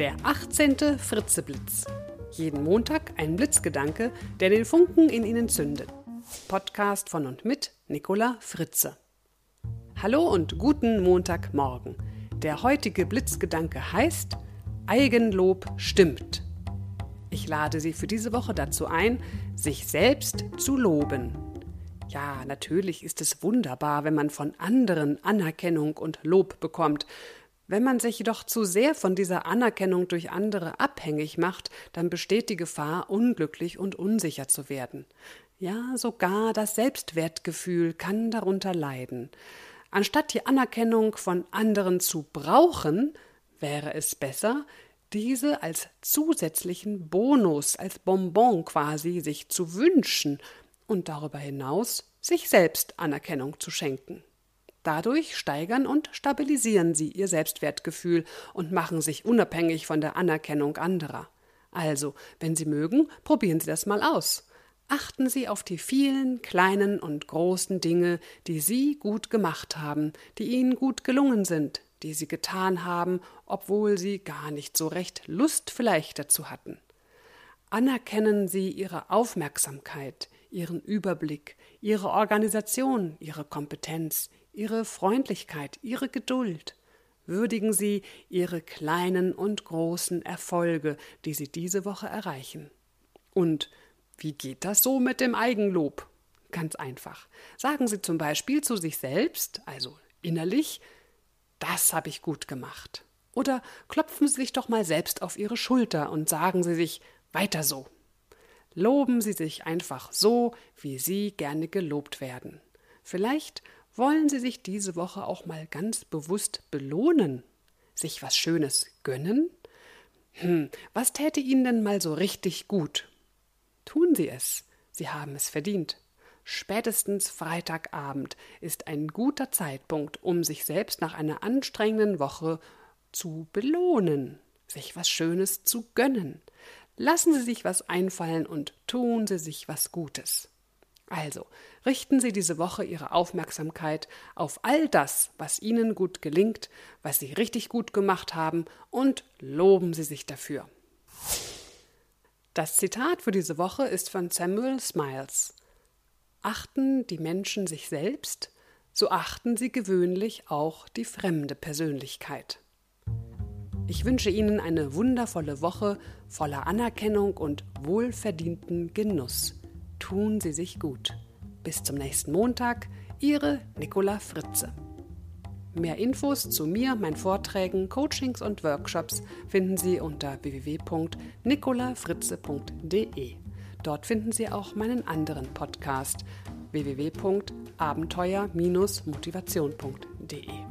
Der 18. Fritzeblitz. Jeden Montag ein Blitzgedanke, der den Funken in Ihnen zündet. Podcast von und mit Nicola Fritze. Hallo und guten Montagmorgen. Der heutige Blitzgedanke heißt Eigenlob stimmt. Ich lade Sie für diese Woche dazu ein, sich selbst zu loben. Ja, natürlich ist es wunderbar, wenn man von anderen Anerkennung und Lob bekommt. Wenn man sich jedoch zu sehr von dieser Anerkennung durch andere abhängig macht, dann besteht die Gefahr, unglücklich und unsicher zu werden. Ja, sogar das Selbstwertgefühl kann darunter leiden. Anstatt die Anerkennung von anderen zu brauchen, wäre es besser, diese als zusätzlichen Bonus, als Bonbon quasi sich zu wünschen und darüber hinaus sich selbst Anerkennung zu schenken. Dadurch steigern und stabilisieren sie ihr Selbstwertgefühl und machen sich unabhängig von der Anerkennung anderer. Also, wenn Sie mögen, probieren Sie das mal aus. Achten Sie auf die vielen kleinen und großen Dinge, die Sie gut gemacht haben, die Ihnen gut gelungen sind, die Sie getan haben, obwohl Sie gar nicht so recht Lust vielleicht dazu hatten. Anerkennen Sie Ihre Aufmerksamkeit, ihren Überblick, ihre Organisation, ihre Kompetenz, ihre Freundlichkeit, ihre Geduld. Würdigen Sie Ihre kleinen und großen Erfolge, die Sie diese Woche erreichen. Und wie geht das so mit dem Eigenlob? Ganz einfach. Sagen Sie zum Beispiel zu sich selbst, also innerlich, das habe ich gut gemacht. Oder klopfen Sie sich doch mal selbst auf Ihre Schulter und sagen Sie sich, weiter so. Loben Sie sich einfach so, wie Sie gerne gelobt werden. Vielleicht wollen Sie sich diese Woche auch mal ganz bewusst belohnen, sich was Schönes gönnen? Hm, was täte Ihnen denn mal so richtig gut? Tun Sie es, Sie haben es verdient. Spätestens Freitagabend ist ein guter Zeitpunkt, um sich selbst nach einer anstrengenden Woche zu belohnen, sich was Schönes zu gönnen. Lassen Sie sich was einfallen und tun Sie sich was Gutes. Also, richten Sie diese Woche Ihre Aufmerksamkeit auf all das, was Ihnen gut gelingt, was Sie richtig gut gemacht haben, und loben Sie sich dafür. Das Zitat für diese Woche ist von Samuel Smiles. Achten die Menschen sich selbst, so achten sie gewöhnlich auch die fremde Persönlichkeit. Ich wünsche Ihnen eine wundervolle Woche voller Anerkennung und wohlverdienten Genuss. Tun Sie sich gut. Bis zum nächsten Montag, Ihre Nicola Fritze. Mehr Infos zu mir, meinen Vorträgen, Coachings und Workshops finden Sie unter www.nicolafritze.de. Dort finden Sie auch meinen anderen Podcast www.abenteuer-motivation.de.